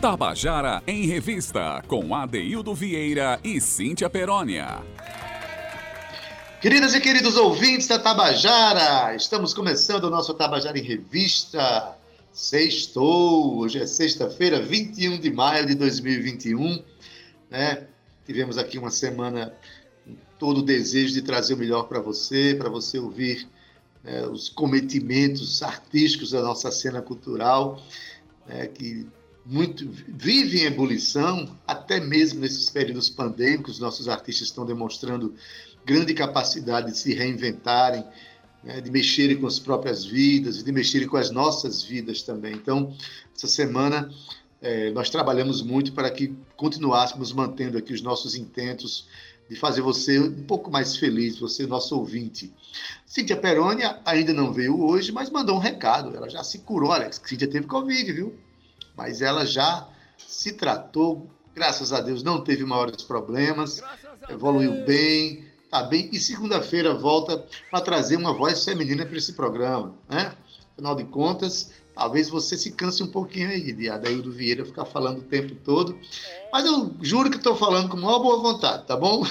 Tabajara em Revista, com Adeildo Vieira e Cíntia Perónia. Queridas e queridos ouvintes da Tabajara, estamos começando o nosso Tabajara em Revista. Sextou, hoje é sexta-feira, 21 de maio de 2021. Né? Tivemos aqui uma semana com todo o desejo de trazer o melhor para você, para você ouvir né, os cometimentos artísticos da nossa cena cultural, né, que muito vive em ebulição, até mesmo nesses períodos pandêmicos, nossos artistas estão demonstrando grande capacidade de se reinventarem, né, de mexerem com as próprias vidas, de mexerem com as nossas vidas também. Então, essa semana é, nós trabalhamos muito para que continuássemos mantendo aqui os nossos intentos de fazer você um pouco mais feliz, você, nosso ouvinte. Cíntia Perônia ainda não veio hoje, mas mandou um recado. Ela já se curou, Alex. Cíntia teve Covid, viu? Mas ela já se tratou, graças a Deus, não teve maiores problemas, evoluiu bem, tá bem. E segunda-feira volta para trazer uma voz feminina para esse programa, né? Afinal de contas, talvez você se canse um pouquinho aí de Adaildo Vieira ficar falando o tempo todo. Mas eu juro que estou falando com maior boa vontade, tá bom?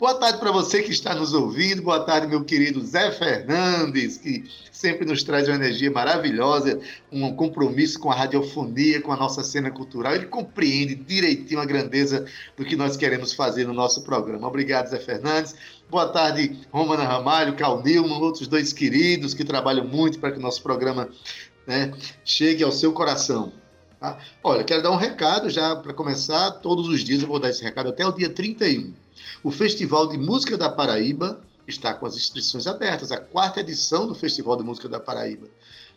Boa tarde para você que está nos ouvindo. Boa tarde, meu querido Zé Fernandes, que sempre nos traz uma energia maravilhosa, um compromisso com a radiofonia, com a nossa cena cultural. Ele compreende direitinho a grandeza do que nós queremos fazer no nosso programa. Obrigado, Zé Fernandes. Boa tarde, Romana Ramalho, Cal Nilman, outros dois queridos que trabalham muito para que o nosso programa né, chegue ao seu coração. Tá? Olha, quero dar um recado já para começar. Todos os dias eu vou dar esse recado até o dia 31. O Festival de Música da Paraíba está com as inscrições abertas, a quarta edição do Festival de Música da Paraíba.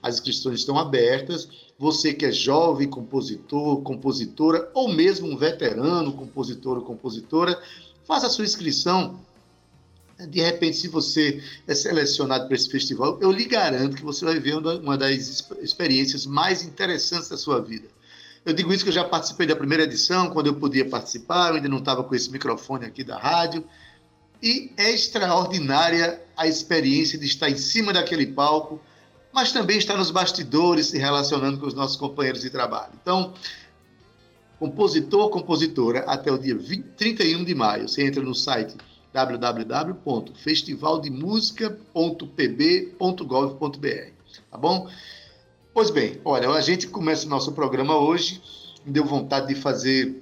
As inscrições estão abertas. Você que é jovem, compositor, compositora, ou mesmo um veterano, compositor ou compositora, faça a sua inscrição. De repente, se você é selecionado para esse festival, eu lhe garanto que você vai ver uma das experiências mais interessantes da sua vida. Eu digo isso que eu já participei da primeira edição, quando eu podia participar, eu ainda não estava com esse microfone aqui da rádio. E é extraordinária a experiência de estar em cima daquele palco, mas também estar nos bastidores se relacionando com os nossos companheiros de trabalho. Então, compositor, compositora, até o dia 20, 31 de maio, você entra no site www.festivaldemusica.pb.gov.br, tá bom? Pois bem, olha, a gente começa o nosso programa hoje. Me deu vontade de fazer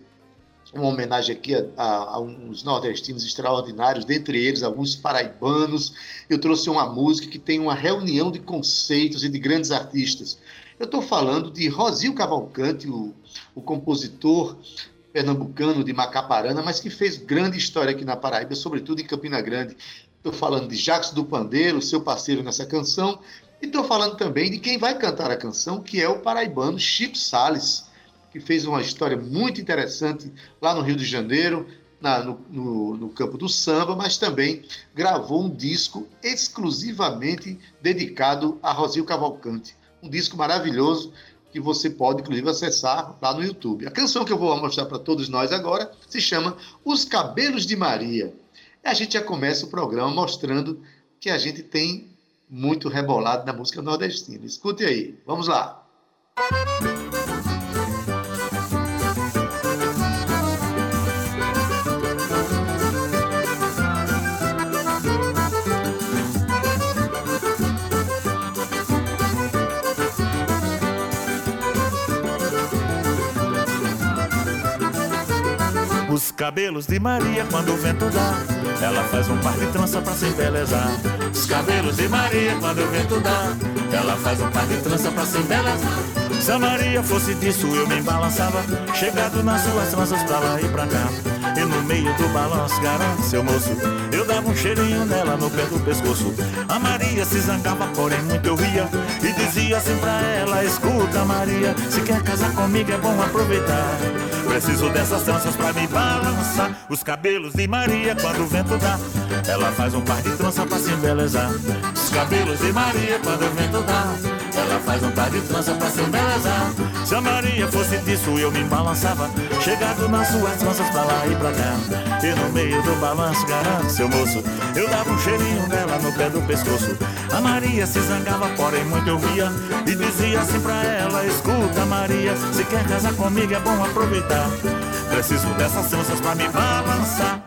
uma homenagem aqui a, a, a, uns nordestinos extraordinários, dentre eles alguns paraibanos. Eu trouxe uma música que tem uma reunião de conceitos e de grandes artistas. Eu estou falando de Rosil Cavalcante, o, o compositor pernambucano de Macaparana, mas que fez grande história aqui na Paraíba, sobretudo em Campina Grande. Estou falando de Jacques do Pandeiro, seu parceiro nessa canção, e estou falando também de quem vai cantar a canção, que é o paraibano Chico Sales, que fez uma história muito interessante lá no Rio de Janeiro, na, no, no, no, campo do samba, mas também gravou um disco exclusivamente dedicado a Rosil Cavalcante. Um disco maravilhoso que você pode, inclusive, acessar lá no YouTube. A canção que eu vou mostrar para todos nós agora se chama Os Cabelos de Maria. E a gente já começa o programa mostrando que a gente tem muito rebolado na música nordestina. Escute aí, vamos lá. Os cabelos de Maria quando o vento dá ela faz um par de trança pra se embelezar. Os cabelos de Maria, quando o vento dá. Ela faz um par de trança pra se embelezar. Se a Maria fosse disso, eu me balançava. Chegado nas suas tranças pra lá e pra cá. E no meio do balanço, garante seu moço. Eu dava um cheirinho nela no pé do pescoço. A Maria se zangava, porém muito eu ria. E dizia assim pra ela: Escuta, Maria, se quer casar comigo é bom aproveitar. Preciso dessas tranças pra me balançar. Os cabelos de Maria, quando o vento dá, ela faz um par de trança pra se embelezar. Os cabelos de Maria, quando o vento dá, ela faz um par de trança pra se embelezar. Se a Maria fosse disso, eu me balançava, chegado nas suas tranças pra lá e pra cá. E no meio do balanço, garanto, seu moço, eu dava um cheirinho nela no pé do pescoço. A Maria se zangava, porém muito eu via, e dizia assim pra ela: Escuta, Maria, se quer casar comigo é bom aproveitar. Preciso dessas tranças pra me balançar.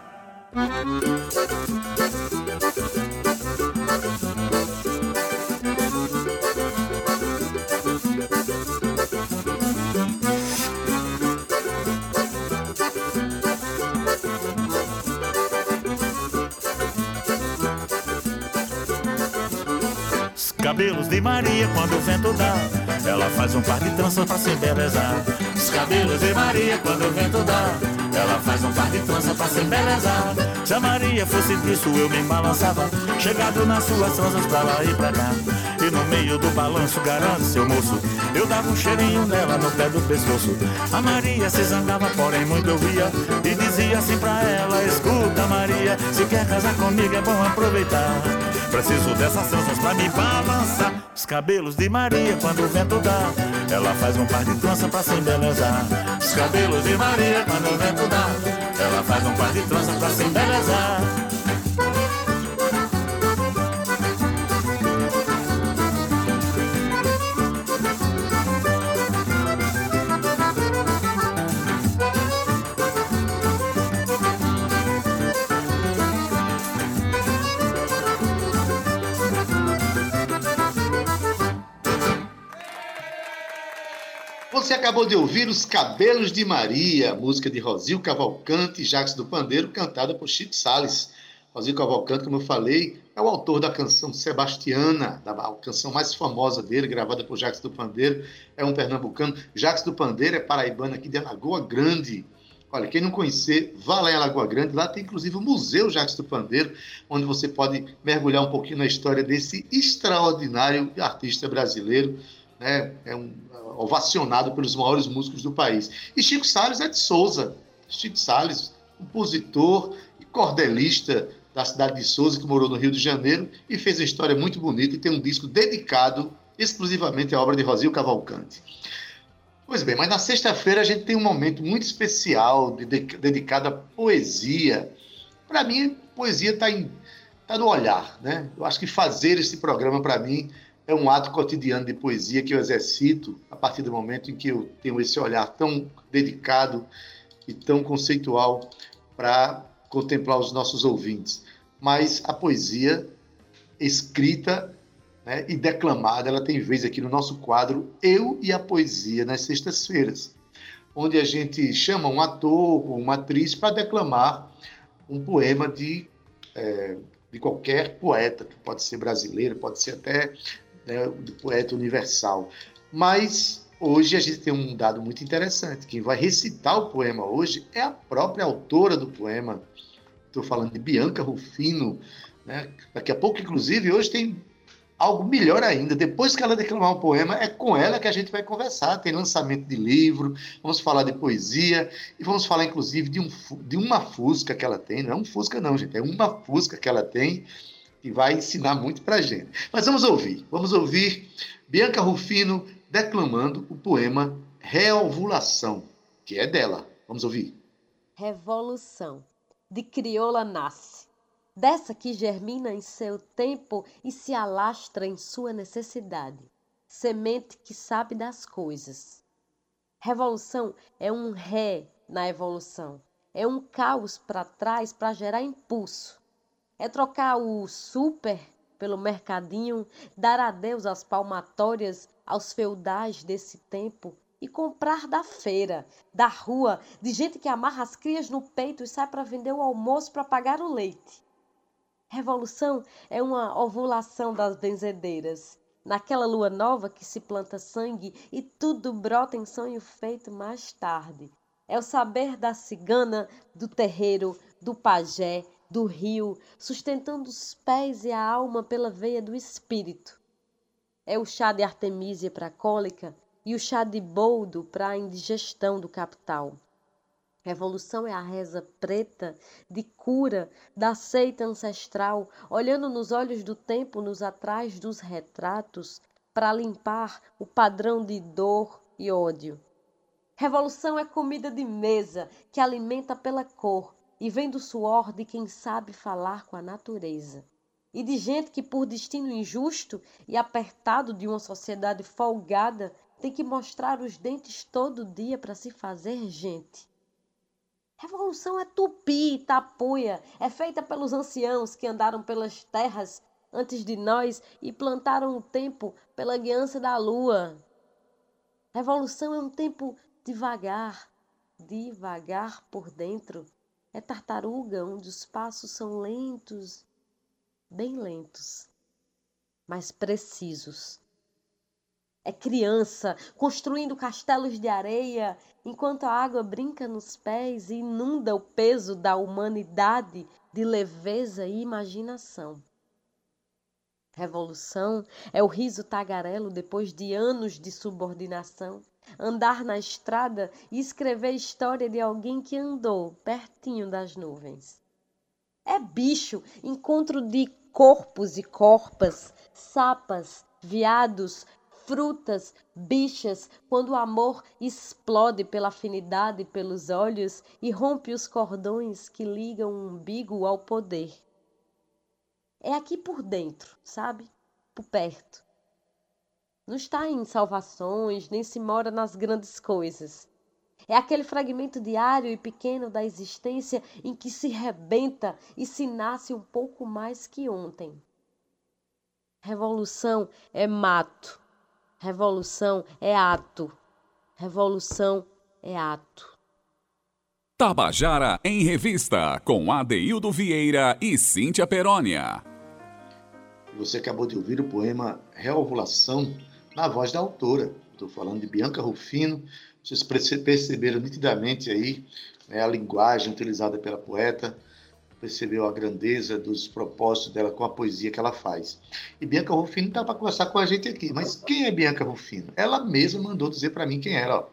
Cabelos de Maria quando o vento dá. Ela faz um par de tranças pra se embelezar. Os cabelos de Maria quando o vento dá. Ela faz um par de tranças pra se embelezar. Se a Maria fosse disso, eu me balançava. Chegado nas suas tranças pra lá e pra cá. E no meio do balanço, garanto, seu moço, eu dava um cheirinho nela no pé do pescoço. A Maria se zangava, porém muito eu via. E dizia assim pra ela: Escuta, Maria, se quer casar comigo é bom aproveitar. Preciso dessas tranças pra me balançar. Os cabelos de Maria quando o vento dá. Ela faz um par de trança pra se embelezar. Os cabelos de Maria quando o vento dá. Ela faz um par de trança pra se embelezar. Acabou de ouvir Os Cabelos de Maria, música de Rosil Cavalcante e Jacques do Pandeiro, cantada por Chico Salles. Rosil Cavalcante, como eu falei, é o autor da canção Sebastiana, da canção mais famosa dele, gravada por Jacques do Pandeiro. É um pernambucano. Jacques do Pandeiro é paraibano aqui de Alagoa Grande. Olha, quem não conhecer, vá lá em Alagoa Grande. Lá tem inclusive o Museu Jacques do Pandeiro, onde você pode mergulhar um pouquinho na história desse extraordinário artista brasileiro. Né? É um ovacionado pelos maiores músicos do país. E Chico Salles é de Souza. Chico Salles, compositor e cordelista da cidade de Souza, que morou no Rio de Janeiro e fez uma história muito bonita e tem um disco dedicado exclusivamente à obra de Rosil Cavalcante. Pois bem, mas na sexta-feira a gente tem um momento muito especial de, de, dedicado à poesia. Para mim, poesia está tá no olhar, né? Eu acho que fazer esse programa, para mim, é um ato cotidiano de poesia que eu exercito a partir do momento em que eu tenho esse olhar tão dedicado e tão conceitual para contemplar os nossos ouvintes. Mas a poesia escrita né, e declamada, ela tem vez aqui no nosso quadro Eu e a Poesia nas sextas-feiras, onde a gente chama um ator ou uma atriz para declamar um poema de, é, de qualquer poeta, que pode ser brasileiro, pode ser até né, do poeta universal. Mas hoje a gente tem um dado muito interessante. Quem vai recitar o poema hoje é a própria autora do poema. Estou falando de Bianca Rufino. Né? Daqui a pouco, inclusive, hoje tem algo melhor ainda. Depois que ela declamar um poema, é com ela que a gente vai conversar. Tem lançamento de livro, vamos falar de poesia e vamos falar, inclusive, de, um, de uma fusca que ela tem. Não é um fusca, não, gente. É uma fusca que ela tem que vai ensinar muito para a gente. Mas vamos ouvir, vamos ouvir Bianca Rufino declamando o poema Reovulação, que é dela. Vamos ouvir. Revolução, de crioula nasce, dessa que germina em seu tempo e se alastra em sua necessidade, semente que sabe das coisas. Revolução é um ré na evolução, é um caos para trás para gerar impulso é trocar o super pelo mercadinho, dar adeus às palmatórias, aos feudais desse tempo e comprar da feira, da rua, de gente que amarra as crias no peito e sai para vender o almoço para pagar o leite. Revolução é uma ovulação das benzedeiras, naquela lua nova que se planta sangue e tudo brota em sonho feito mais tarde. É o saber da cigana, do terreiro, do pajé, do rio, sustentando os pés e a alma pela veia do espírito. É o chá de Artemísia para a cólica e o chá de boldo para a indigestão do capital. Revolução é a reza preta de cura da seita ancestral, olhando nos olhos do tempo nos atrás dos retratos, para limpar o padrão de dor e ódio. Revolução é comida de mesa que alimenta pela cor e vem do suor de quem sabe falar com a natureza. E de gente que, por destino injusto e apertado de uma sociedade folgada, tem que mostrar os dentes todo dia para se fazer gente. Revolução é tupi, tapuia, é feita pelos anciãos que andaram pelas terras antes de nós e plantaram o tempo pela guiança da lua. Revolução é um tempo devagar, devagar por dentro. É tartaruga onde os passos são lentos, bem lentos, mas precisos. É criança construindo castelos de areia enquanto a água brinca nos pés e inunda o peso da humanidade de leveza e imaginação. Revolução é o riso tagarelo depois de anos de subordinação. Andar na estrada e escrever história de alguém que andou pertinho das nuvens. É bicho, encontro de corpos e corpas, sapas, viados, frutas, bichas, quando o amor explode pela afinidade pelos olhos e rompe os cordões que ligam o umbigo ao poder é aqui por dentro, sabe? Por perto. Não está em salvações, nem se mora nas grandes coisas. É aquele fragmento diário e pequeno da existência em que se rebenta e se nasce um pouco mais que ontem. Revolução é mato. Revolução é ato. Revolução é ato. Tabajara em Revista, com Adeildo Vieira e Cíntia Perónia. Você acabou de ouvir o poema Reovulação na voz da autora. Estou falando de Bianca Rufino. Vocês perceberam nitidamente aí né, a linguagem utilizada pela poeta, percebeu a grandeza dos propósitos dela com a poesia que ela faz. E Bianca Rufino está para conversar com a gente aqui. Mas quem é Bianca Rufino? Ela mesma mandou dizer para mim quem era. Ó.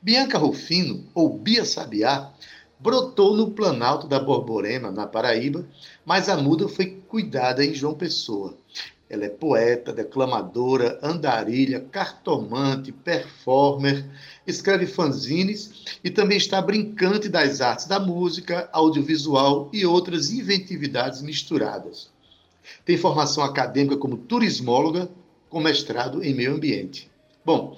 Bianca Rufino, ou Bia Sabiá, brotou no Planalto da Borborema, na Paraíba, mas a muda foi cuidada em João Pessoa. Ela é poeta, declamadora, andarilha, cartomante, performer, escreve fanzines e também está brincante das artes da música, audiovisual e outras inventividades misturadas. Tem formação acadêmica como turismóloga, com mestrado em meio ambiente. Bom,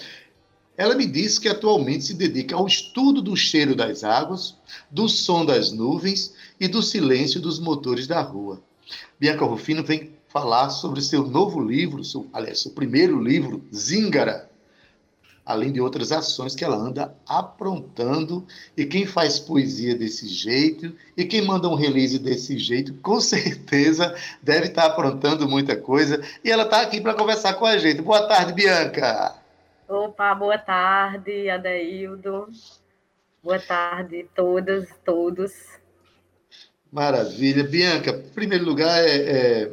ela me disse que atualmente se dedica ao estudo do cheiro das águas, do som das nuvens e do silêncio dos motores da rua. Bianca Rufino vem falar sobre seu novo livro, seu, aliás, seu primeiro livro, Zingara, além de outras ações que ela anda aprontando. E quem faz poesia desse jeito e quem manda um release desse jeito, com certeza deve estar aprontando muita coisa. E ela está aqui para conversar com a gente. Boa tarde, Bianca. Opa, boa tarde, Adeildo. Boa tarde, todas, todos. Maravilha. Bianca, em primeiro lugar, é, é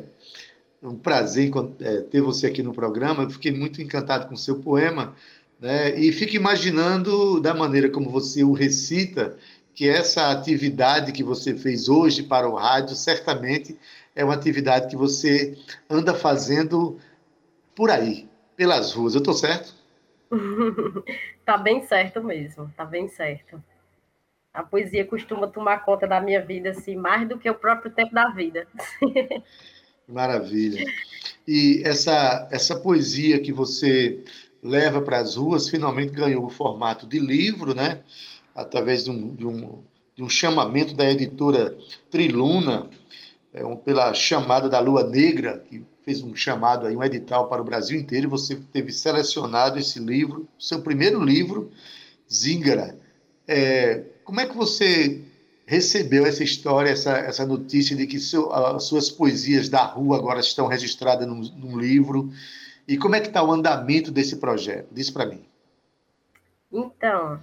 um prazer é, ter você aqui no programa. Eu fiquei muito encantado com o seu poema, né? E fico imaginando, da maneira como você o recita, que essa atividade que você fez hoje para o rádio certamente é uma atividade que você anda fazendo por aí, pelas ruas. Eu estou certo? tá bem certo mesmo, tá bem certo. A poesia costuma tomar conta da minha vida assim, mais do que o próprio tempo da vida. Maravilha. E essa, essa poesia que você leva para as ruas finalmente ganhou o formato de livro, né? Através de um, de um, de um chamamento da editora Triluna, é, um, pela chamada da Lua Negra, que fez um chamado aí, um edital para o Brasil inteiro, e você teve selecionado esse livro, seu primeiro livro, Zingara. É, como é que você recebeu essa história, essa, essa notícia de que seu, as suas poesias da rua agora estão registradas num, num livro? E como é que está o andamento desse projeto? Diz para mim. Então,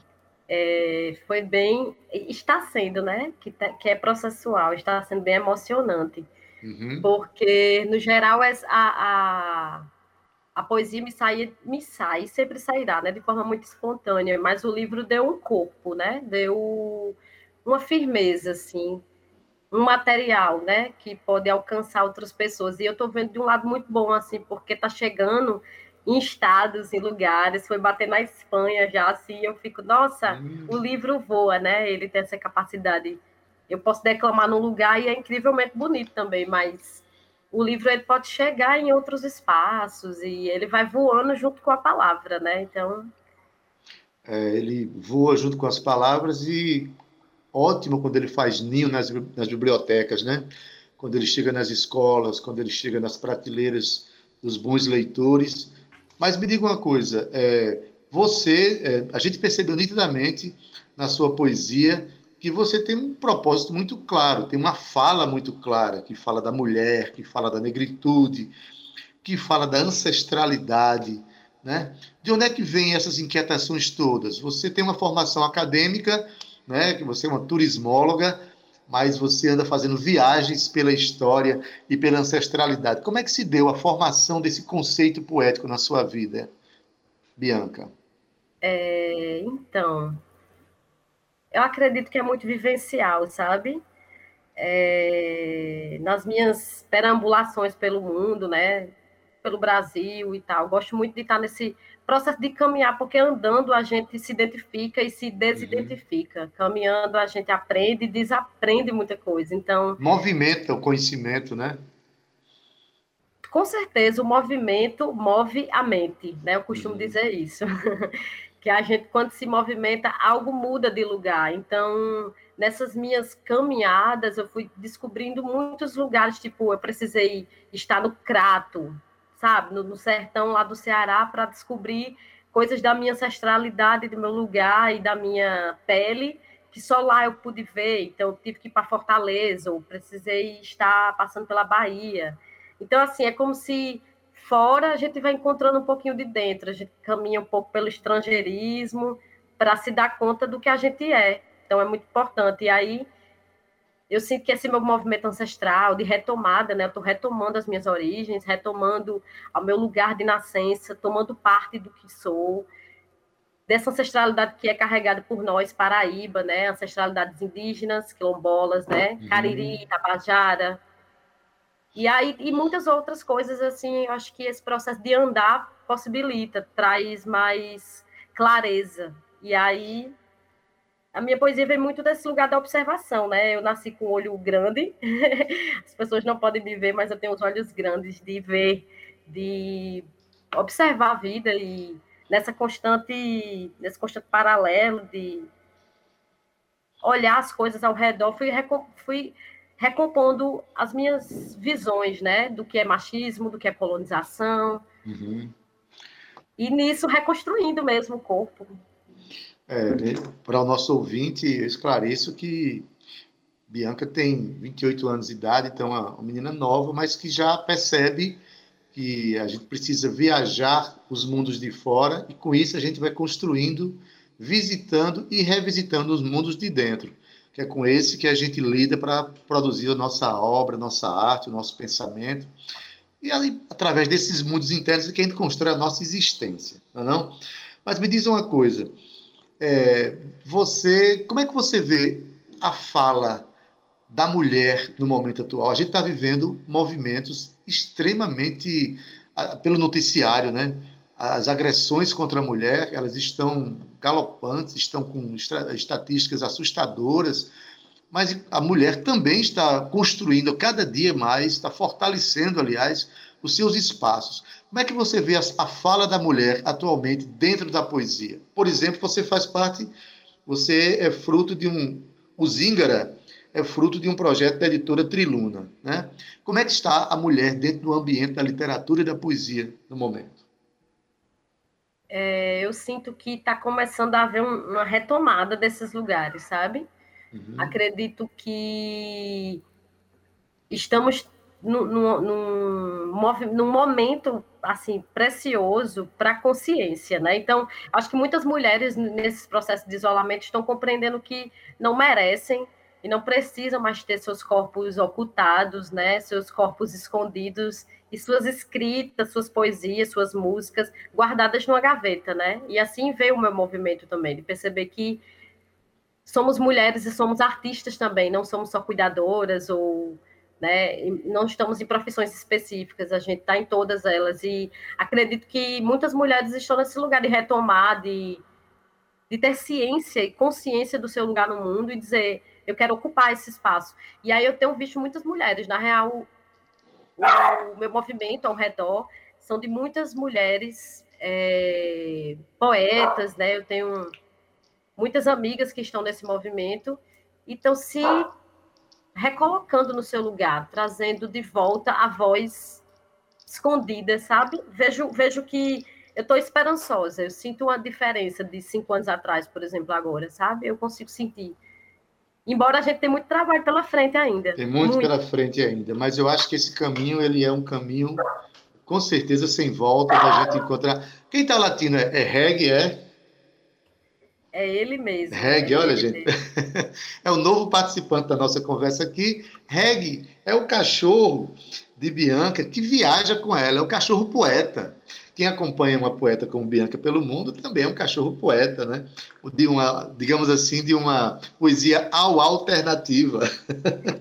é, foi bem, está sendo, né? Que, tá, que é processual, está sendo bem emocionante Uhum. Porque, no geral, a, a, a poesia me, sai, me sai, sempre sairá, né? De forma muito espontânea, mas o livro deu um corpo, né? Deu uma firmeza, assim, um material, né? Que pode alcançar outras pessoas. E eu estou vendo de um lado muito bom, assim, porque está chegando em estados, em lugares, foi bater na Espanha já, assim, eu fico, nossa, hum. o livro voa, né? Ele tem essa capacidade. Eu posso declamar num lugar e é incrivelmente bonito também, mas o livro ele pode chegar em outros espaços e ele vai voando junto com a palavra, né? Então. É, ele voa junto com as palavras e ótimo quando ele faz ninho nas, nas bibliotecas, né? Quando ele chega nas escolas, quando ele chega nas prateleiras dos bons leitores mas me diga uma coisa, é, você, é, a gente percebeu nitidamente na sua poesia que você tem um propósito muito claro, tem uma fala muito clara, que fala da mulher, que fala da negritude, que fala da ancestralidade, né? De onde é que vêm essas inquietações todas? Você tem uma formação acadêmica, né? Que você é uma turismóloga, mas você anda fazendo viagens pela história e pela ancestralidade. Como é que se deu a formação desse conceito poético na sua vida, Bianca? É, então, eu acredito que é muito vivencial, sabe? É, nas minhas perambulações pelo mundo, né? Pelo Brasil e tal, gosto muito de estar nesse processo de caminhar, porque andando a gente se identifica e se desidentifica. Uhum. Caminhando a gente aprende e desaprende muita coisa. Então. Movimenta o conhecimento, né? Com certeza, o movimento move a mente, né? Eu costumo uhum. dizer isso. que a gente, quando se movimenta, algo muda de lugar. Então, nessas minhas caminhadas, eu fui descobrindo muitos lugares, tipo, eu precisei estar no Crato, sabe, no, no sertão lá do Ceará para descobrir coisas da minha ancestralidade, do meu lugar e da minha pele, que só lá eu pude ver. Então, eu tive que ir para Fortaleza, ou precisei estar passando pela Bahia. Então, assim, é como se fora a gente vai encontrando um pouquinho de dentro, a gente caminha um pouco pelo estrangeirismo para se dar conta do que a gente é. Então, é muito importante. E aí, eu sinto que esse meu movimento ancestral de retomada, né? Eu estou retomando as minhas origens, retomando o meu lugar de nascença, tomando parte do que sou, dessa ancestralidade que é carregada por nós, Paraíba, né? Ancestralidades indígenas, quilombolas, né? Uhum. Cariri, Tabajara. E aí, e muitas outras coisas, assim, eu acho que esse processo de andar possibilita, traz mais clareza. E aí a minha poesia vem muito desse lugar da observação, né? Eu nasci com o olho grande, as pessoas não podem me ver, mas eu tenho os olhos grandes de ver, de observar a vida e nessa constante, nesse constante paralelo de olhar as coisas ao redor, fui, fui recompondo as minhas visões, né? Do que é machismo, do que é colonização. Uhum. E nisso reconstruindo mesmo o corpo, é, né, para o nosso ouvinte, eu esclareço que Bianca tem 28 anos de idade, então é uma menina nova, mas que já percebe que a gente precisa viajar os mundos de fora e com isso a gente vai construindo, visitando e revisitando os mundos de dentro, que é com esse que a gente lida para produzir a nossa obra, a nossa arte, o nosso pensamento. E aí, através desses mundos internos é que a gente constrói a nossa existência, não é não? Mas me diz uma coisa, é, você, como é que você vê a fala da mulher no momento atual? A gente está vivendo movimentos extremamente pelo noticiário, né? As agressões contra a mulher, elas estão galopantes, estão com estatísticas assustadoras, mas a mulher também está construindo cada dia mais, está fortalecendo, aliás, os seus espaços. Como é que você vê a, fala da mulher atualmente dentro da poesia? Por exemplo, você faz parte, você é fruto de um. O Zingara é fruto de um projeto da editora Triluna. Né? Como é que está a mulher dentro do ambiente da literatura e da poesia no momento? É, eu sinto que está começando a haver um, uma retomada desses lugares, sabe? Uhum. Acredito que estamos num, num, num momento assim precioso para a consciência, né? Então, acho que muitas mulheres nesses processos de isolamento estão compreendendo que não merecem e não precisam mais ter seus corpos ocultados, né? Seus corpos escondidos e suas escritas, suas poesias, suas músicas guardadas numa gaveta, né? E assim veio o meu movimento também de perceber que somos mulheres e somos artistas também, não somos só cuidadoras ou né? Não estamos em profissões específicas, a gente está em todas elas e acredito que muitas mulheres estão nesse lugar de retomar, de, de ter ciência e consciência do seu lugar no mundo e dizer eu quero ocupar esse espaço. E aí eu tenho visto muitas mulheres, na real, o, meu movimento ao redor são de muitas mulheres é, poetas, né? Eu tenho muitas amigas que estão nesse movimento e estão se recolocando no seu lugar, trazendo de volta a voz escondida, sabe? Vejo, vejo que eu estou esperançosa, eu sinto uma diferença de cinco anos atrás, por exemplo, agora, sabe? Eu consigo sentir. Embora a gente tenha muito trabalho pela frente ainda. Tem muito, muito, pela frente ainda, mas eu acho que esse caminho ele é um caminho com certeza sem volta da gente encontrar. Quem está latindo é, é reggae, é? É ele mesmo. Reg, é olha, gente. é o novo participante da nossa conversa aqui. Reg é o cachorro de Bianca que viaja com ela, é o cachorro poeta. Quem acompanha uma poeta como Bianca pelo mundo também é um cachorro poeta, né? De uma, digamos assim, de uma poesia ao alternativa.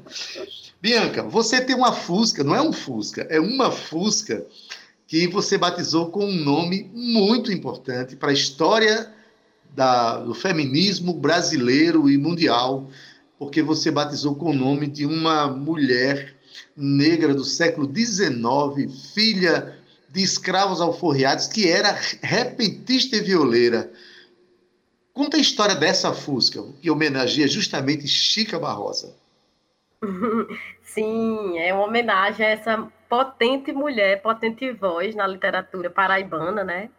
Bianca, você tem uma Fusca, não é um Fusca, é uma Fusca que você batizou com um nome muito importante para a história da, do feminismo brasileiro e mundial, porque você batizou com o nome de uma mulher negra do século XIX, filha de escravos alforriados, que era repentista e violeira. Conta a história dessa Fusca, que homenageia justamente Chica Barrosa. Sim, é uma homenagem a essa potente mulher, potente voz na literatura paraibana, né?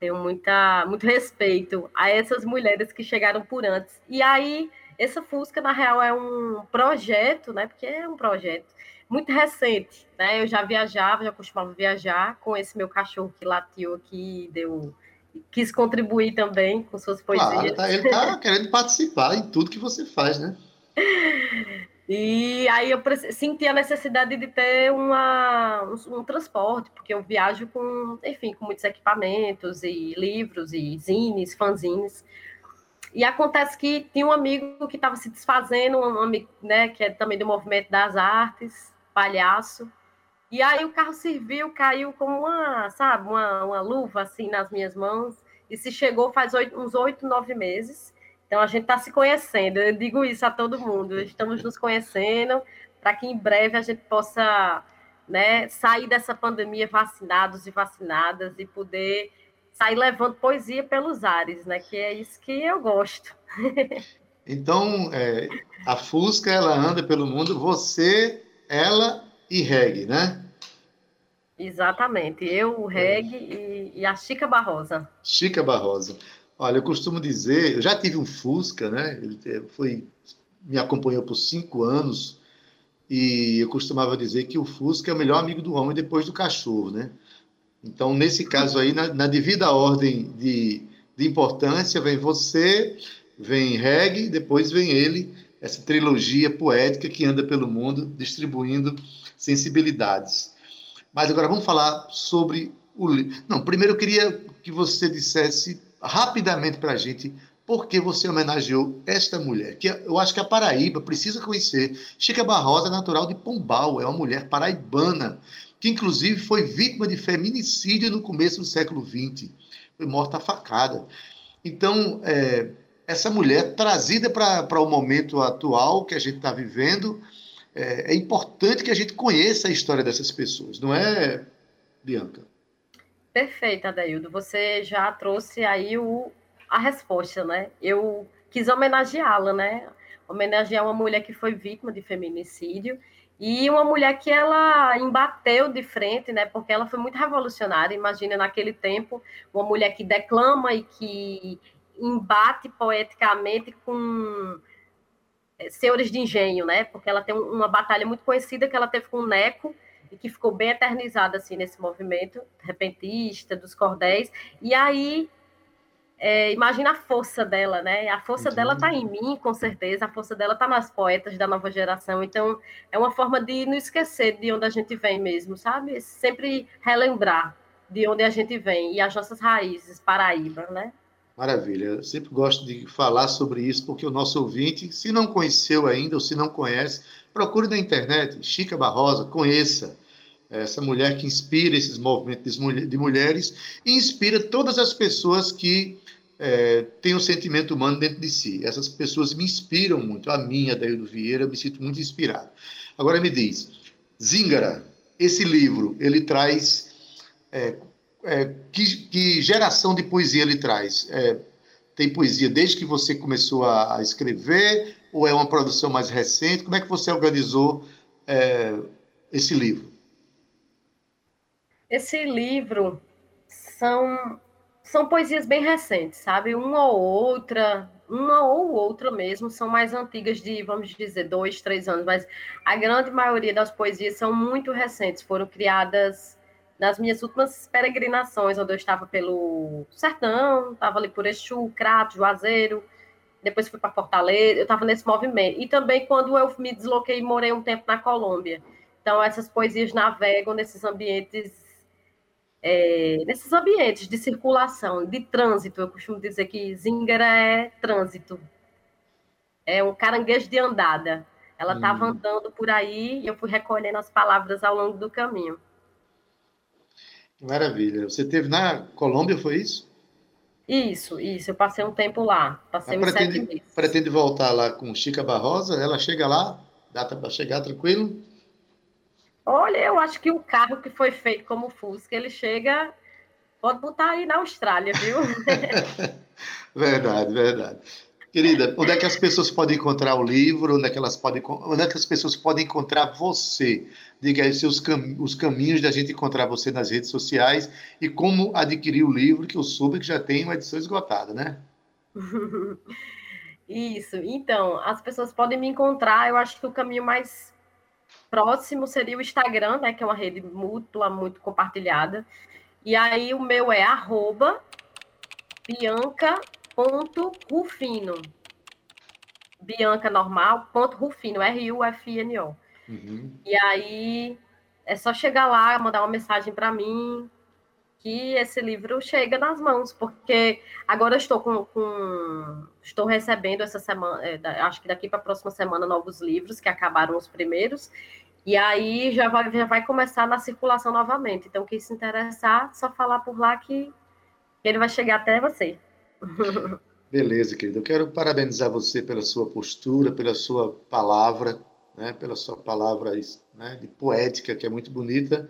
Tenho muita, muito respeito a essas mulheres que chegaram por antes. E aí, essa Fusca, na real, é um projeto, né? Porque é um projeto muito recente, né? Eu já viajava, já costumava viajar com esse meu cachorro que latiu aqui, deu quis contribuir também com suas poesias. Claro, tá, ele está querendo participar em tudo que você faz, né? E aí eu senti a necessidade de ter uma, um, um, transporte, porque eu viajo com, enfim, com muitos equipamentos e livros e zines, fanzines. E acontece que tinha um amigo que estava se desfazendo, um amigo, né, que é também do movimento das artes, palhaço. E aí o carro serviu, caiu como uma, sabe, uma, uma luva assim nas minhas mãos. E se chegou faz oito, uns oito, nove meses. Então a gente está se conhecendo. Eu digo isso a todo mundo. Estamos nos conhecendo para que em breve a gente possa né, sair dessa pandemia vacinados e vacinadas e poder sair levando poesia pelos ares, né? Que é isso que eu gosto. Então, é, a Fusca ela anda pelo mundo, você, ela e Reg, né? Exatamente. Eu, o Reg é. e, e a Chica Barrosa. Chica Barrosa. Olha, eu costumo dizer, eu já tive um Fusca, né? Ele foi, me acompanhou por cinco anos e eu costumava dizer que o Fusca é o melhor amigo do homem depois do cachorro, né? Então, nesse caso aí, na, na devida ordem de, de importância, vem você, vem Reg, depois vem ele, essa trilogia poética que anda pelo mundo distribuindo sensibilidades. Mas agora vamos falar sobre o livro. Não, primeiro eu queria que você dissesse rapidamente para a gente por que você homenageou esta mulher, que eu acho que a Paraíba precisa conhecer. Chica Barrosa é natural de Pombal, é uma mulher paraibana, que inclusive foi vítima de feminicídio no começo do século XX. Foi morta a facada. Então, é, essa mulher trazida para o momento atual que a gente está vivendo, é, é importante que a gente conheça a história dessas pessoas, não é, Bianca? Perfeito, Adaildo. Você já trouxe aí o, a resposta, né? Eu quis homenageá-la, né? Homenagear uma mulher que foi vítima de feminicídio e uma mulher que ela embateu de frente, né? Porque ela foi muito revolucionária. Imagina naquele tempo uma mulher que declama e que embate poeticamente com eh, senhores de engenho, né? Porque ela tem uma batalha muito conhecida que ela teve com o Neco e que ficou bem eternizada assim nesse movimento repentista dos cordéis. E aí é, imagina a força dela, né? A força dela está em mim, com certeza. A força dela está nas poetas da nova geração. Então é uma forma de não esquecer de onde a gente vem mesmo, sabe? Sempre relembrar de onde a gente vem e as nossas raízes, Paraíba, né? Maravilha. Eu sempre gosto de falar sobre isso, porque o nosso ouvinte, se não conheceu ainda ou se não conhece, procure na internet, Chica Barrosa, conheça essa mulher que inspira esses movimentos de mulheres e inspira todas as pessoas que é, têm um sentimento humano dentro de si. Essas pessoas me inspiram muito. A minha, Daíldo Vieira, eu me sinto muito inspirado. Agora me diz, Zingara, esse livro, ele traz... É, é, que, que, geração de poesia ele traz? É, tem poesia desde que você começou a, a, escrever ou é uma produção mais recente? Como é que você organizou é, esse livro? Esse livro são são poesias bem recentes, sabe? Uma ou outra, uma ou outra mesmo, são mais antigas de, vamos dizer, dois, três anos, mas a grande maioria das poesias são muito recentes, foram criadas nas minhas últimas peregrinações, onde eu estava pelo Sertão, estava ali por Exu, Crato, Juazeiro, depois fui para Fortaleza, eu estava nesse movimento. E também quando eu me desloquei e morei um tempo na Colômbia. Então, essas poesias navegam nesses ambientes é, nesses ambientes de circulação, de trânsito. Eu costumo dizer que Zingara é trânsito. É um caranguejo de andada. Ela estava hum. andando por aí e eu fui recolhendo as palavras ao longo do caminho. Maravilha. Você teve na Colômbia, foi isso? Isso, isso. Eu passei um tempo lá. Passei uns pretende, sete meses. Pretende voltar lá com Chica Barrosa? Ela chega lá? Data para chegar tranquilo? Olha, eu acho que o carro que foi feito como Fusca, ele chega. Pode botar aí na Austrália, viu? verdade, verdade. Querida, onde é que as pessoas podem encontrar o livro? Onde é que elas podem, onde é que as pessoas podem encontrar você? Diga aí seus cam os caminhos da gente encontrar você nas redes sociais e como adquirir o livro, que eu soube que já tem uma edição esgotada, né? Isso. Então, as pessoas podem me encontrar. Eu acho que o caminho mais próximo seria o Instagram, né, que é uma rede mútua, muito compartilhada. E aí o meu é arroba bianca.rufino. Bianca normal, ponto Rufino, R-U-F-I-N-O. Uhum. E aí é só chegar lá, mandar uma mensagem para mim, que esse livro chega nas mãos, porque agora estou com, com estou recebendo essa semana, é, acho que daqui para a próxima semana novos livros que acabaram os primeiros e aí já vai, já vai começar na circulação novamente. Então quem se interessar, só falar por lá que ele vai chegar até você. Beleza, querido. Eu quero parabenizar você pela sua postura, pela sua palavra, né, pela sua palavra né, de poética, que é muito bonita.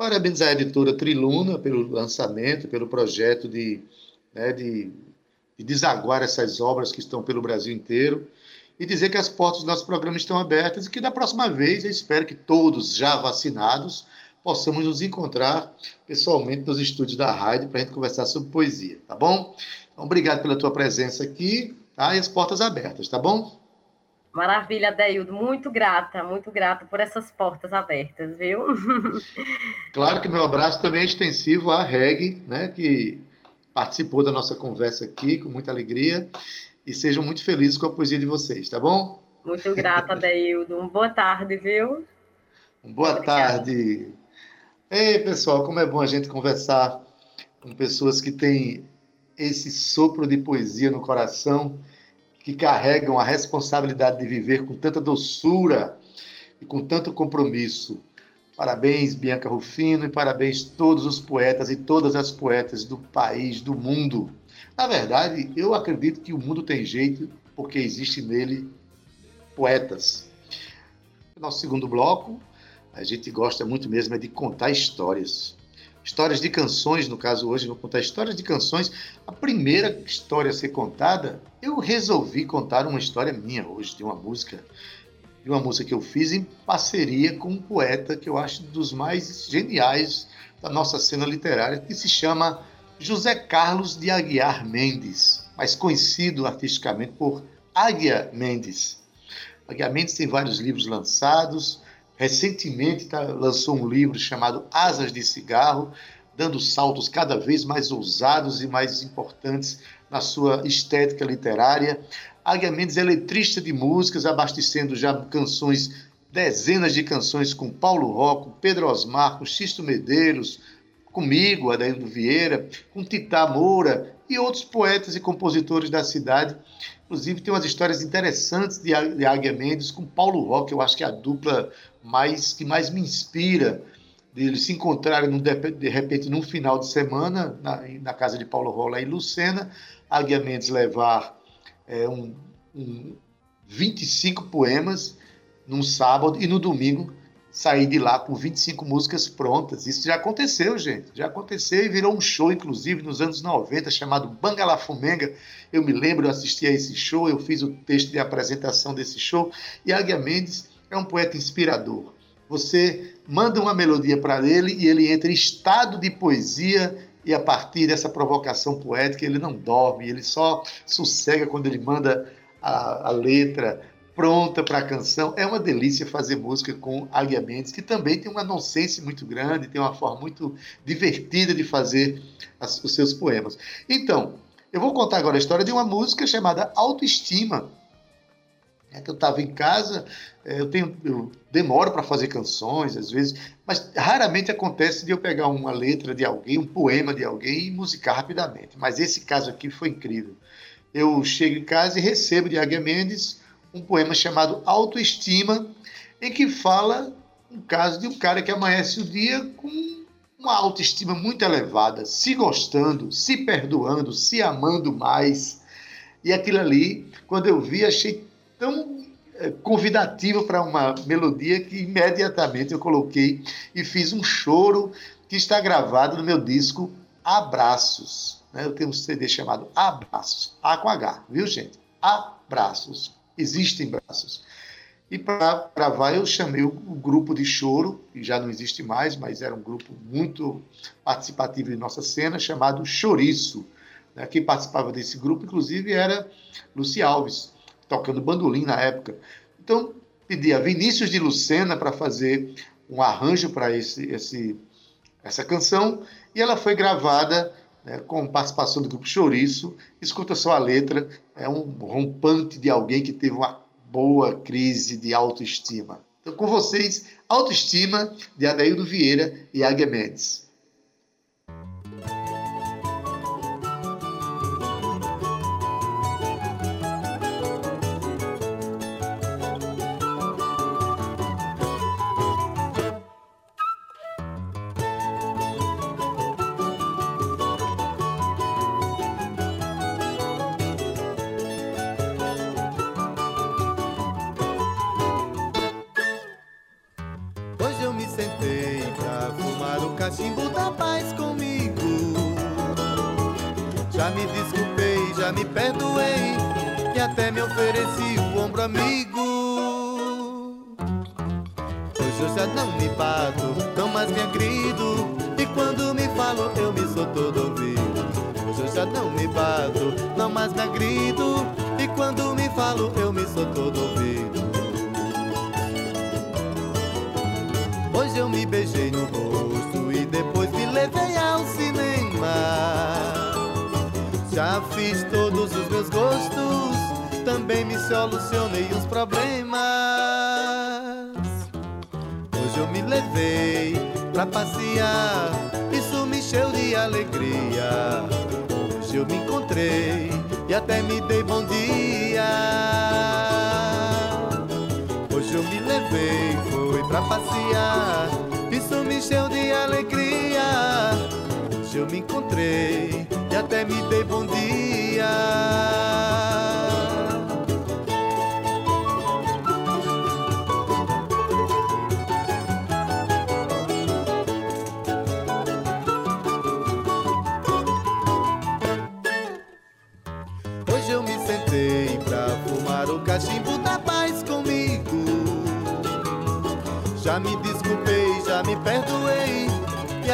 Parabenizar a editora Triluna pelo lançamento, pelo projeto de, né, de, de desaguar essas obras que estão pelo Brasil inteiro e dizer que as portas do nosso programa estão abertas e que da próxima vez eu espero que todos já vacinados possamos nos encontrar pessoalmente nos estúdios da rádio para a gente conversar sobre poesia, tá bom? Então, obrigado pela tua presença aqui, tá? E as portas abertas, tá bom? Maravilha, Deildo. Muito grata, muito grata por essas portas abertas, viu? Claro que meu abraço também é extensivo à Reg, né, que participou da nossa conversa aqui com muita alegria. E sejam muito felizes com a poesia de vocês, tá bom? Muito grata, Deildo. Uma boa tarde, viu? Boa Obrigada. tarde. Ei, pessoal, como é bom a gente conversar com pessoas que têm esse sopro de poesia no coração que carregam a responsabilidade de viver com tanta doçura e com tanto compromisso. Parabéns, Bianca Rufino, e parabéns todos os poetas e todas as poetas do país, do mundo. Na verdade, eu acredito que o mundo tem jeito porque existe nele poetas. Nosso segundo bloco, a gente gosta muito mesmo é de contar histórias histórias de canções, no caso hoje vou contar histórias de canções. A primeira história a ser contada, eu resolvi contar uma história minha hoje, de uma música, de uma música que eu fiz em parceria com um poeta que eu acho dos mais geniais da nossa cena literária, que se chama José Carlos de Aguiar Mendes, mais conhecido artisticamente por Águia Mendes. Aguiar Mendes tem vários livros lançados, Recentemente tá, lançou um livro chamado Asas de Cigarro, dando saltos cada vez mais ousados e mais importantes na sua estética literária. Águia Mendes é letrista de músicas, abastecendo já canções, dezenas de canções com Paulo Rocco, Pedro Osmar, com Xisto Medeiros, comigo, Adaildo Vieira, com Tita Moura, e outros poetas e compositores da cidade. Inclusive, tem umas histórias interessantes de Águia Mendes com Paulo Roque, eu acho que é a dupla mais que mais me inspira de eles se encontrarem de repente num final de semana na, na casa de Paulo Rola em Lucena, Águia Mendes levar é, um, um 25 poemas num sábado e no domingo sair de lá com 25 músicas prontas. Isso já aconteceu, gente. Já aconteceu e virou um show, inclusive, nos anos 90, chamado Bangala Fumenga. Eu me lembro, eu assisti a esse show, eu fiz o texto de apresentação desse show. E Águia Mendes é um poeta inspirador. Você manda uma melodia para ele e ele entra em estado de poesia e a partir dessa provocação poética ele não dorme, ele só sossega quando ele manda a, a letra pronta para a canção. É uma delícia fazer música com Águia Mendes, que também tem uma nonsense muito grande, tem uma forma muito divertida de fazer as, os seus poemas. Então, eu vou contar agora a história de uma música chamada Autoestima. É que eu estava em casa, é, eu, tenho, eu demoro para fazer canções, às vezes, mas raramente acontece de eu pegar uma letra de alguém, um poema de alguém e musicar rapidamente. Mas esse caso aqui foi incrível. Eu chego em casa e recebo de Águia Mendes um poema chamado Autoestima, em que fala um caso de um cara que amanhece o dia com uma autoestima muito elevada, se gostando, se perdoando, se amando mais. E aquilo ali, quando eu vi, achei tão é, convidativo para uma melodia que imediatamente eu coloquei e fiz um choro que está gravado no meu disco Abraços. Né? Eu tenho um CD chamado Abraços, A com H, viu gente? Abraços existem braços. E para gravar eu chamei o, grupo de choro, que já não existe mais, mas era um grupo muito participativo em nossa cena, chamado Choriço. Né? Quem participava desse grupo, inclusive, era Luci Alves, tocando bandolim na época. Então, pedi a Vinícius de Lucena para fazer um arranjo para esse, esse, essa canção, e ela foi gravada né, com participação do grupo Chouriço. Escuta só a letra, é um rompante de alguém que teve uma boa crise de autoestima. Então, com vocês, Autoestima, de Adaildo Vieira e Águia Mendes. cachimbo da paz comigo. Já me desculpei, já me perdoei e até me ofereci o ombro amigo. Hoje eu já não me bato, não mais me agrido. E quando me falo, eu me sou todo ouvido. Hoje eu já não me bato, não mais me agrido. E quando me falo, eu me sou todo ouvido. Hoje eu me beijei no rosto solucionei os problemas. eu me levei pra passear, isso me encheu de alegria. Hoje eu me encontrei e até me dei bom dia. Hoje eu me levei sim pra passear, isso me encheu de alegria eu me encontrei e até me dei bom dia.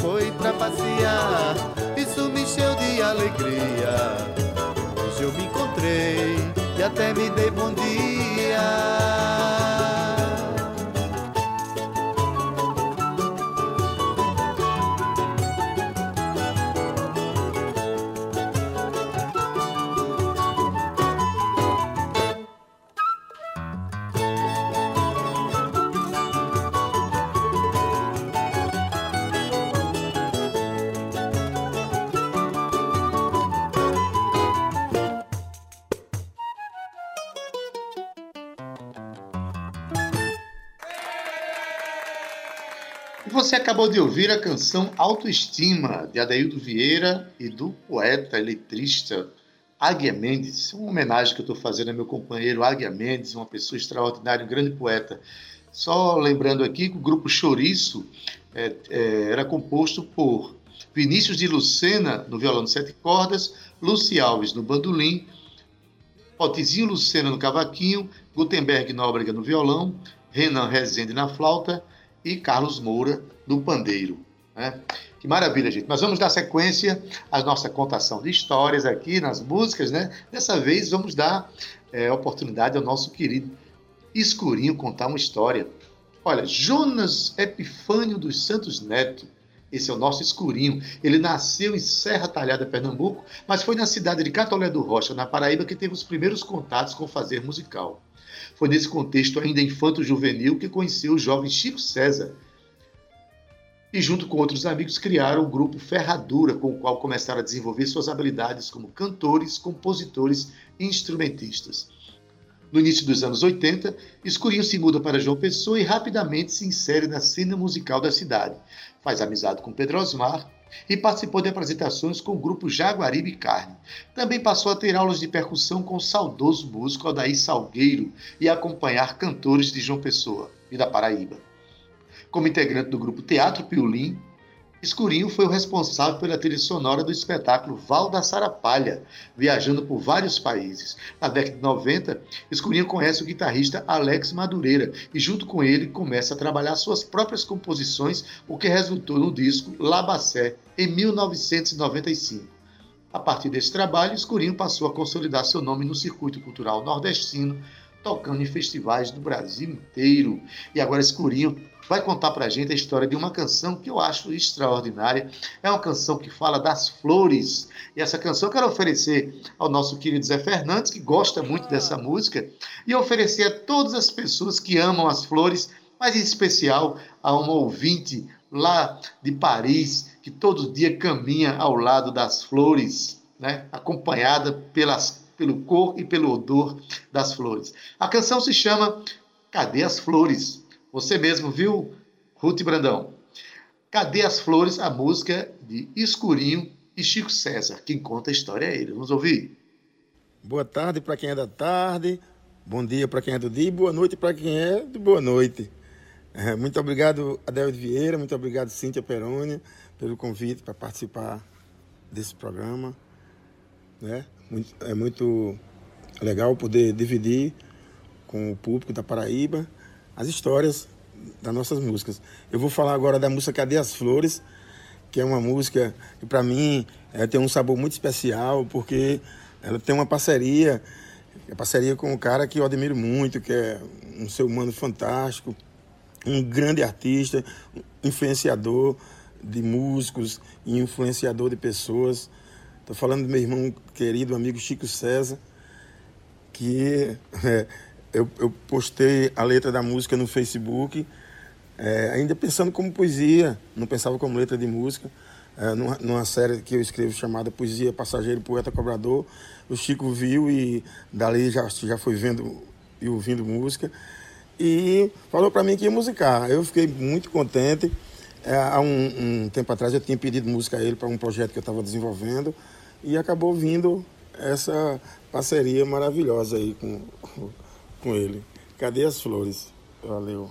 foi pra passear, isso me encheu de alegria. Hoje eu me encontrei e até me dei bom dia. Você acabou de ouvir a canção Autoestima, de Adeildo Vieira e do poeta e letrista Águia Mendes. Uma homenagem que eu estou fazendo ao meu companheiro Águia Mendes, uma pessoa extraordinária, um grande poeta. Só lembrando aqui que o grupo Chouriço é, é, era composto por Vinícius de Lucena no violão de sete cordas, Luci Alves no bandolim, Potizinho Lucena no cavaquinho, Gutenberg Nóbrega no violão, Renan Rezende na flauta e Carlos Moura no pandeiro. Né? Que maravilha, gente. Nós vamos dar sequência à nossa contação de histórias aqui nas músicas, né? Dessa vez vamos dar é, oportunidade ao nosso querido Escurinho contar uma história. Olha, Jonas Epifânio dos Santos Neto, esse é o nosso escurinho. Ele nasceu em Serra Talhada, Pernambuco, mas foi na cidade de Catolé do Rocha, na Paraíba, que teve os primeiros contatos com o fazer musical. Foi nesse contexto ainda infanto-juvenil que conheceu o jovem Chico César. E junto com outros amigos criaram o grupo Ferradura, com o qual começaram a desenvolver suas habilidades como cantores, compositores e instrumentistas. No início dos anos 80, Escurinho se muda para João Pessoa e rapidamente se insere na cena musical da cidade. Faz amizade com Pedro Osmar, e participou de apresentações com o grupo Jaguaribe Carne. Também passou a ter aulas de percussão com o saudoso músico Adair Salgueiro e acompanhar cantores de João Pessoa e da Paraíba. Como integrante do grupo Teatro Piolim, Escurinho foi o responsável pela trilha sonora do espetáculo Val da Sarapalha, viajando por vários países. Na década de 90, Escurinho conhece o guitarrista Alex Madureira e, junto com ele, começa a trabalhar suas próprias composições, o que resultou no disco Labacé, em 1995. A partir desse trabalho, Escurinho passou a consolidar seu nome no circuito cultural nordestino, tocando em festivais do Brasil inteiro. E agora Escurinho vai contar para a gente a história de uma canção que eu acho extraordinária. É uma canção que fala das flores. E essa canção eu quero oferecer ao nosso querido Zé Fernandes, que gosta muito dessa música, e oferecer a todas as pessoas que amam as flores, mas em especial a uma ouvinte lá de Paris, que todo dia caminha ao lado das flores, né? acompanhada pelas, pelo cor e pelo odor das flores. A canção se chama Cadê as Flores? Você mesmo viu, Ruth Brandão? Cadê as Flores? A música de Escurinho e Chico César. Quem conta a história é ele. Vamos ouvir? Boa tarde para quem é da tarde, bom dia para quem é do dia e boa noite para quem é de boa noite. É, muito obrigado, Adel Vieira, muito obrigado, Cíntia Perônia, pelo convite para participar desse programa. Né? É muito legal poder dividir com o público da Paraíba as histórias das nossas músicas. Eu vou falar agora da música Cadê as Flores, que é uma música que para mim é, tem um sabor muito especial, porque ela tem uma parceria, é parceria com um cara que eu admiro muito, que é um ser humano fantástico, um grande artista, influenciador de músicos e influenciador de pessoas. Estou falando do meu irmão querido, amigo Chico César, que é, eu, eu postei a letra da música no Facebook, é, ainda pensando como poesia, não pensava como letra de música. É, numa, numa, série que eu escrevo chamada Poesia Passageiro Poeta Cobrador, o Chico viu e dali já, já foi vendo e ouvindo música e falou para mim que ia musicar. Eu fiquei muito contente. É, há um, um, tempo atrás eu tinha pedido música a ele para um projeto que eu estava desenvolvendo e acabou vindo essa parceria maravilhosa aí com, com ele. Cadê as flores? Valeu.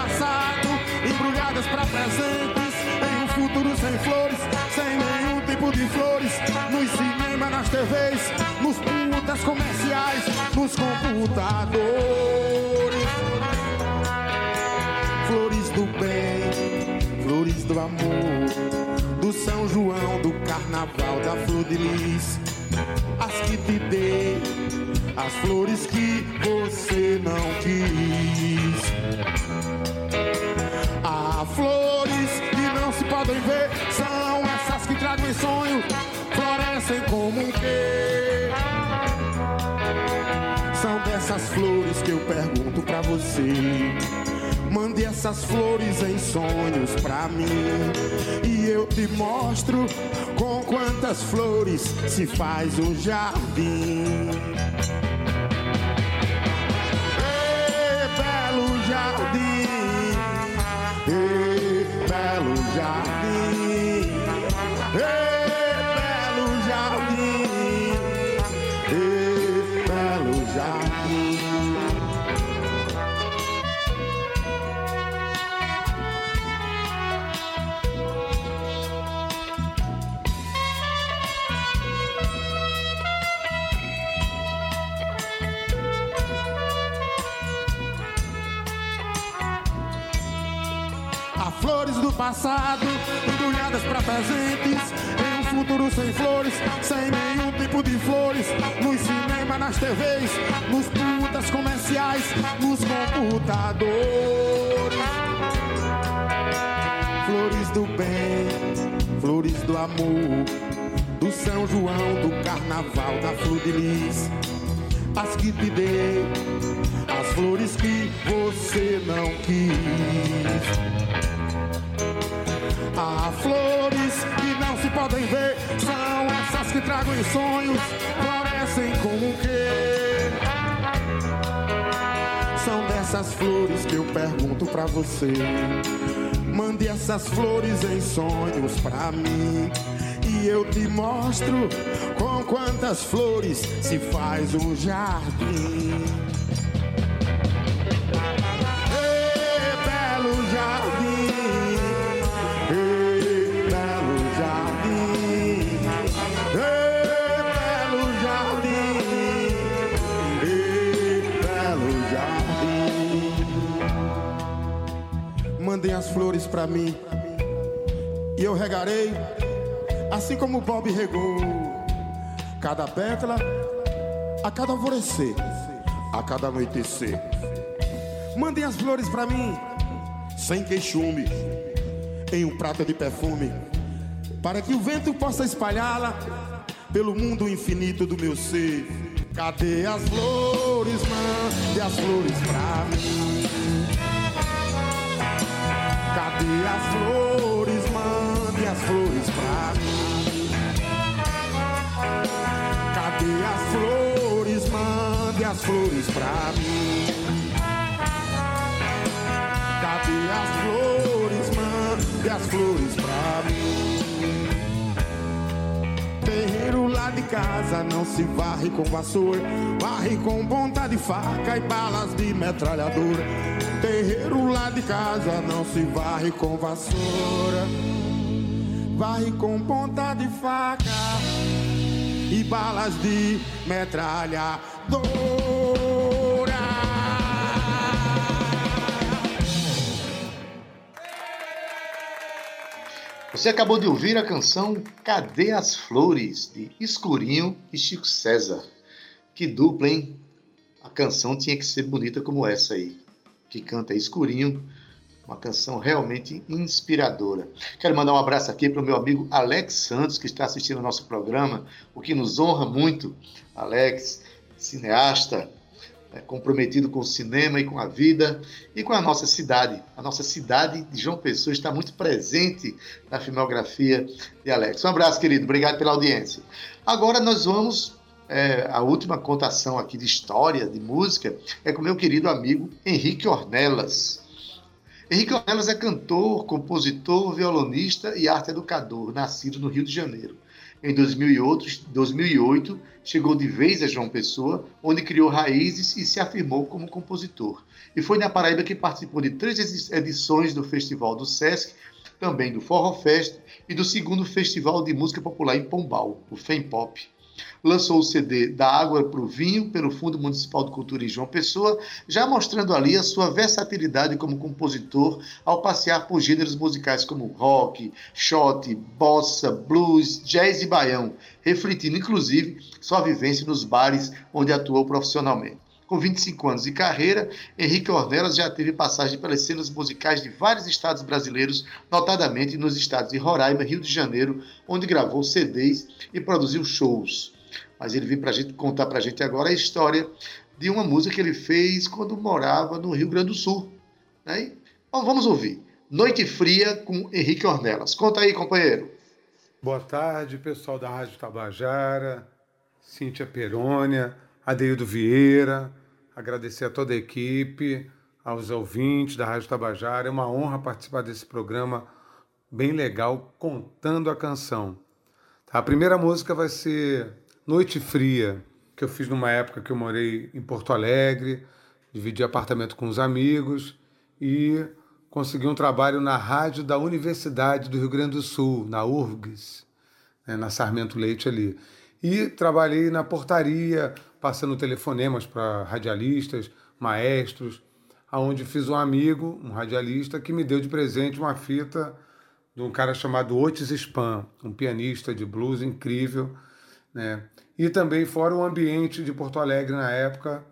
passado, embrulhadas pra presentes, em um futuro sem flores, sem nenhum tipo de flores, nos nas TVs, nos putas comerciais, nos computadores. Flores do bem, flores do amor, do São João, do carnaval, da flor de lis. As que te dei, as flores que você não quis. Que não se podem ver, são essas que tragam em sonho florescem como um quê? São dessas flores que eu pergunto pra você. Mande essas flores em sonhos pra mim e eu te mostro com quantas flores se faz um jardim. Ei, belo jardim, ei, belo jardim. Passado, embrulhadas para presentes, em um futuro sem flores, sem nenhum tipo de flores, nos cinemas, nas TVs, nos putas comerciais, nos computadores. Flores do bem, flores do amor, do São João, do carnaval, da flor de lis, as que te dei, as flores que você não quis. Há flores que não se podem ver, são essas que trago em sonhos, florescem como quê? São dessas flores que eu pergunto pra você. Mande essas flores em sonhos pra mim. E eu te mostro com quantas flores se faz um jardim. Flores para mim. E eu regarei, assim como Bob regou, cada pétala a cada alvorecer, a cada anoitecer. Mandem as flores para mim, sem queixume, em um prato de perfume, para que o vento possa espalhá-la pelo mundo infinito do meu ser. Cadê as flores, mande as flores pra mim? Cadê as flores? Mande as flores pra mim. Cadê as flores? Mande as flores pra mim. Cadê as flores? Mande as flores pra mim. Casa não se varre com vassoura, varre com ponta de faca e balas de metralhadora. Terreiro lá de casa não se varre com vassoura, varre com ponta de faca e balas de metralhadora. Você acabou de ouvir a canção Cadê as Flores, de Escurinho e Chico César. Que dupla, hein? A canção tinha que ser bonita como essa aí, que canta Escurinho, uma canção realmente inspiradora. Quero mandar um abraço aqui para o meu amigo Alex Santos, que está assistindo o nosso programa, o que nos honra muito. Alex, cineasta, é, comprometido com o cinema e com a vida e com a nossa cidade. A nossa cidade de João Pessoa está muito presente na filmografia de Alex. Um abraço, querido. Obrigado pela audiência. Agora nós vamos. É, a última contação aqui de história, de música, é com meu querido amigo Henrique Ornelas. Henrique Ornelas é cantor, compositor, violonista e arte educador, nascido no Rio de Janeiro. Em 2008, 2008, chegou de vez a João Pessoa, onde criou raízes e se afirmou como compositor. E foi na Paraíba que participou de três edições do Festival do Sesc, também do Forró Fest e do segundo Festival de Música Popular em Pombal, o FEM Pop lançou o CD Da Água para o Vinho pelo Fundo Municipal de Cultura em João Pessoa, já mostrando ali a sua versatilidade como compositor ao passear por gêneros musicais como rock, shot, bossa, blues, jazz e baião, refletindo inclusive sua vivência nos bares onde atuou profissionalmente. Com 25 anos de carreira, Henrique Ornelas já teve passagem pelas cenas musicais de vários estados brasileiros, notadamente nos estados de Roraima, Rio de Janeiro, onde gravou CDs e produziu shows. Mas ele veio para gente contar para a gente agora a história de uma música que ele fez quando morava no Rio Grande do Sul. Né? Então vamos ouvir. Noite Fria com Henrique Ornelas. Conta aí, companheiro. Boa tarde, pessoal da Rádio Tabajara, Cíntia Perônia, Adeildo Vieira, agradecer a toda a equipe, aos ouvintes da Rádio Tabajara. É uma honra participar desse programa bem legal, contando a canção. Tá, a primeira música vai ser Noite Fria, que eu fiz numa época que eu morei em Porto Alegre, dividi apartamento com os amigos e consegui um trabalho na rádio da Universidade do Rio Grande do Sul, na URGS, né, na Sarmento Leite ali. E trabalhei na portaria, passando telefonemas para radialistas, maestros, aonde fiz um amigo, um radialista, que me deu de presente uma fita de um cara chamado Otis Spam, um pianista de blues incrível, né? E também fora o ambiente de Porto Alegre na época,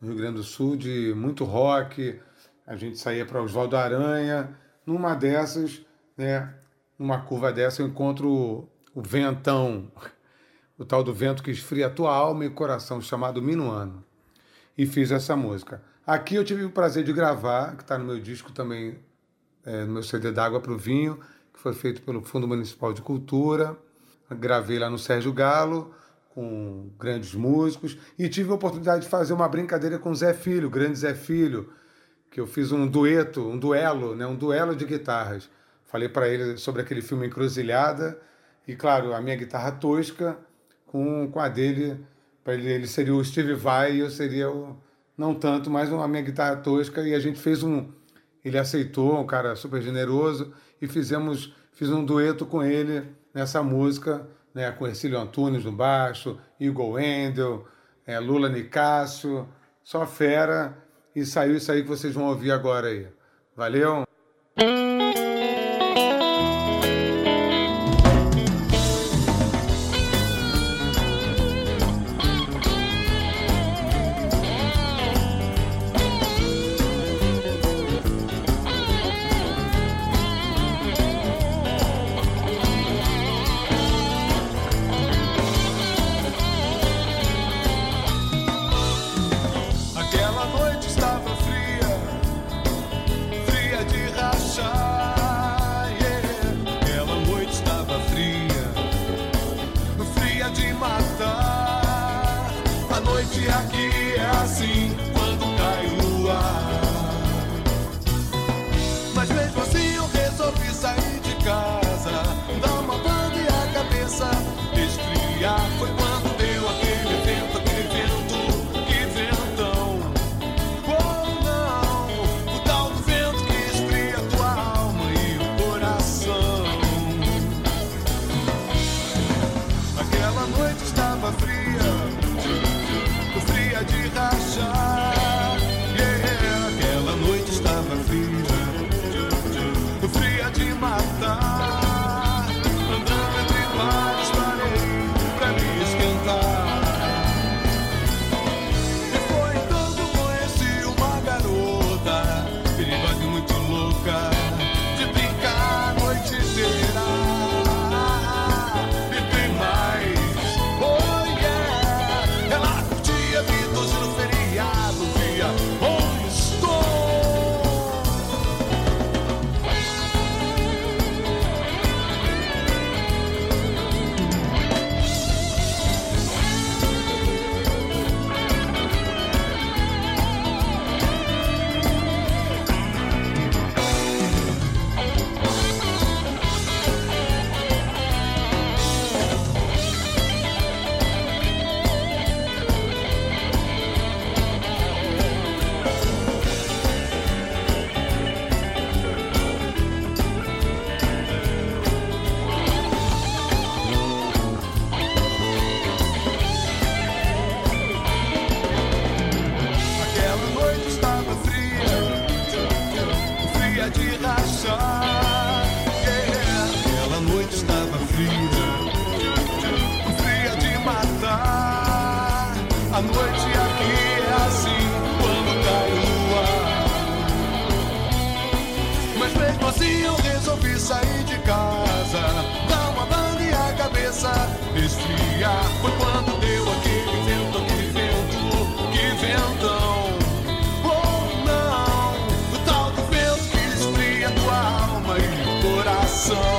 no Rio Grande do Sul, de muito rock, a gente saía para Oswaldo Aranha, numa dessas, né, numa curva dessa eu encontro o Ventão, o tal do vento que esfria a tua alma e coração, chamado Minuano. E fiz essa música. Aqui eu tive o prazer de gravar, que está no meu disco também, é, no meu CD d'Água para o Vinho, que foi feito pelo Fundo Municipal de Cultura. Gravei lá no Sérgio Galo, com grandes músicos, e tive a oportunidade de fazer uma brincadeira com Zé Filho, o grande Zé Filho, que eu fiz um dueto, um duelo, né, um duelo de guitarras. Falei para ele sobre aquele filme Encruzilhada, e claro, a minha guitarra tosca, com, com a dele. Ele, ele seria o Steve Vai e eu seria o. Não tanto, mas a minha guitarra tosca. E a gente fez um. Ele aceitou, um cara super generoso, e fizemos fiz um dueto com ele nessa música, né, com Ercílio Antunes no baixo, Igor Wendel, é, Lula Nicásio, só fera, e saiu isso aí que vocês vão ouvir agora aí. Valeu! so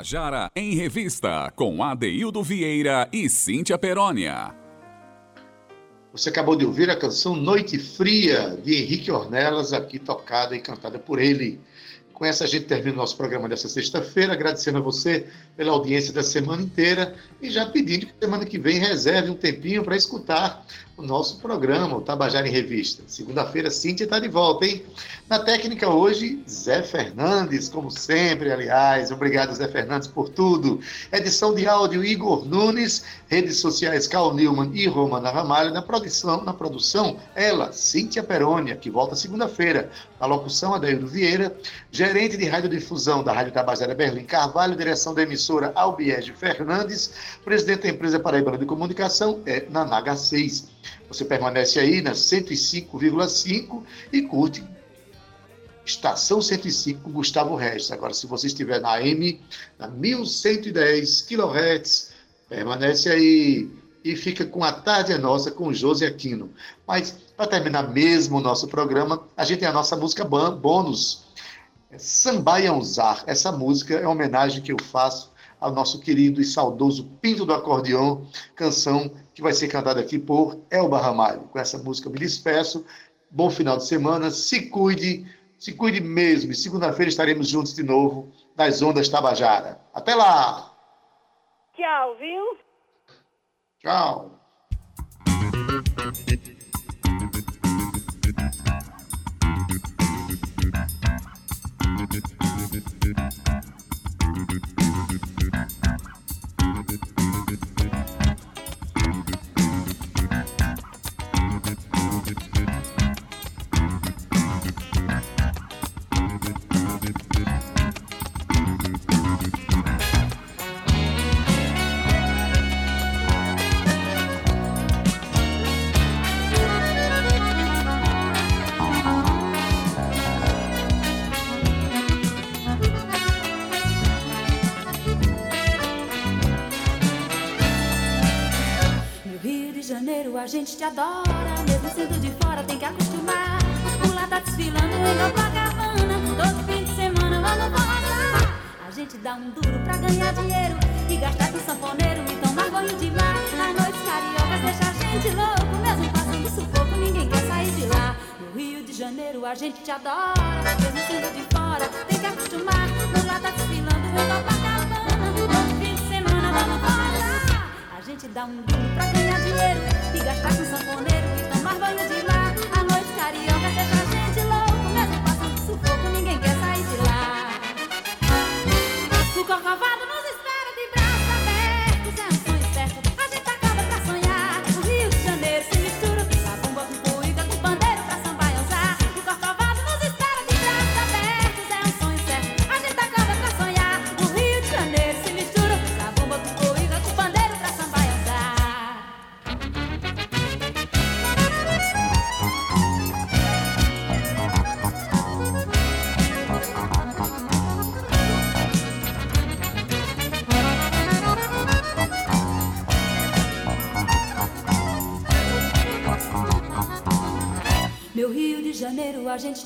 Tabajara em Revista, com Adeildo Vieira e Cíntia Perónia. Você acabou de ouvir a canção Noite Fria, de Henrique Ornelas, aqui tocada e cantada por ele. Com essa a gente termina o nosso programa dessa sexta-feira, agradecendo a você pela audiência da semana inteira e já pedindo que semana que vem reserve um tempinho para escutar o nosso programa, o Tabajara em Revista. Segunda-feira, Cíntia está de volta, hein? Na técnica hoje, Zé Fernandes, como sempre, aliás. Obrigado, Zé Fernandes, por tudo. Edição de áudio, Igor Nunes. Redes sociais, Carl Newman e Romana Ramalho. Na produção, na produção ela, Cíntia Perônia, que volta segunda-feira. Na locução, Adaildo Vieira. Gerente de radiodifusão da Rádio Tabajara, Berlim Carvalho. Direção da emissora, Albiege Fernandes. Presidente da empresa Paraibana de Comunicação, é Nanaga 6. Você permanece aí na 105,5 e curte Estação 105 com Gustavo Regis. Agora, se você estiver na AM, na 1110 kHz, permanece aí e fica com a tarde é nossa com José Aquino. Mas, para terminar mesmo o nosso programa, a gente tem a nossa música bônus. É Sambaiãozar. Essa música é uma homenagem que eu faço ao nosso querido e saudoso Pinto do Acordeão, canção que vai ser cantada aqui por Elba Ramalho. Com essa música eu me despeço. Bom final de semana, se cuide, se cuide mesmo. E segunda-feira estaremos juntos de novo nas Ondas Tabajara. Até lá! Tchau, viu? Tchau. Gente te adora. Mesmo sendo de fora, tem que acostumar. O lá tá desfilando em Copacabana. Todo fim de semana vamos passar. A gente dá um duro pra ganhar dinheiro. E gastar com sanfoneiro e tomar banho de mar. A noite cariocas deixa a gente louco. Mesmo passando sufoco, ninguém quer sair de lá. No Rio de Janeiro a gente te adora. Mesmo sendo de fora, tem que acostumar. No lá tá desfilando em Copacabana. Gente dá um duro pra ganhar dinheiro e gastar com sanfoneiro e tomar banho de mar. A noite carioca deixa a gente louco, mesmo passando sufoco, ninguém quer sair de lá. O Corcovado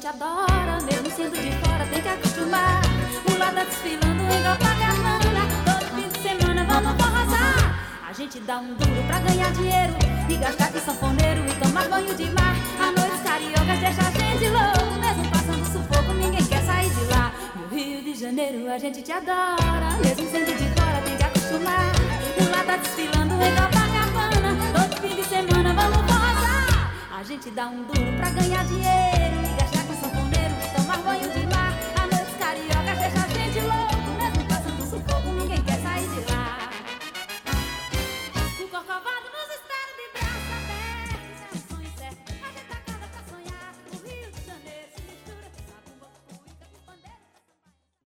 gente te adora. Mesmo sendo de fora, tem que acostumar. O tá desfilando em Copacabana. Todo fim de semana vamos arrasar. A gente dá um duro pra ganhar dinheiro. E gastar com sanfoneiro e tomar banho de mar. A noite cariocas deixa a gente louco. Mesmo passando sufoco, ninguém quer sair de lá. Meu Rio de Janeiro, a gente te adora. Mesmo sendo de fora, tem que acostumar. O tá desfilando em Copacabana. Todo fim de semana vamos arrasar. A gente dá um duro pra ganhar dinheiro e gastar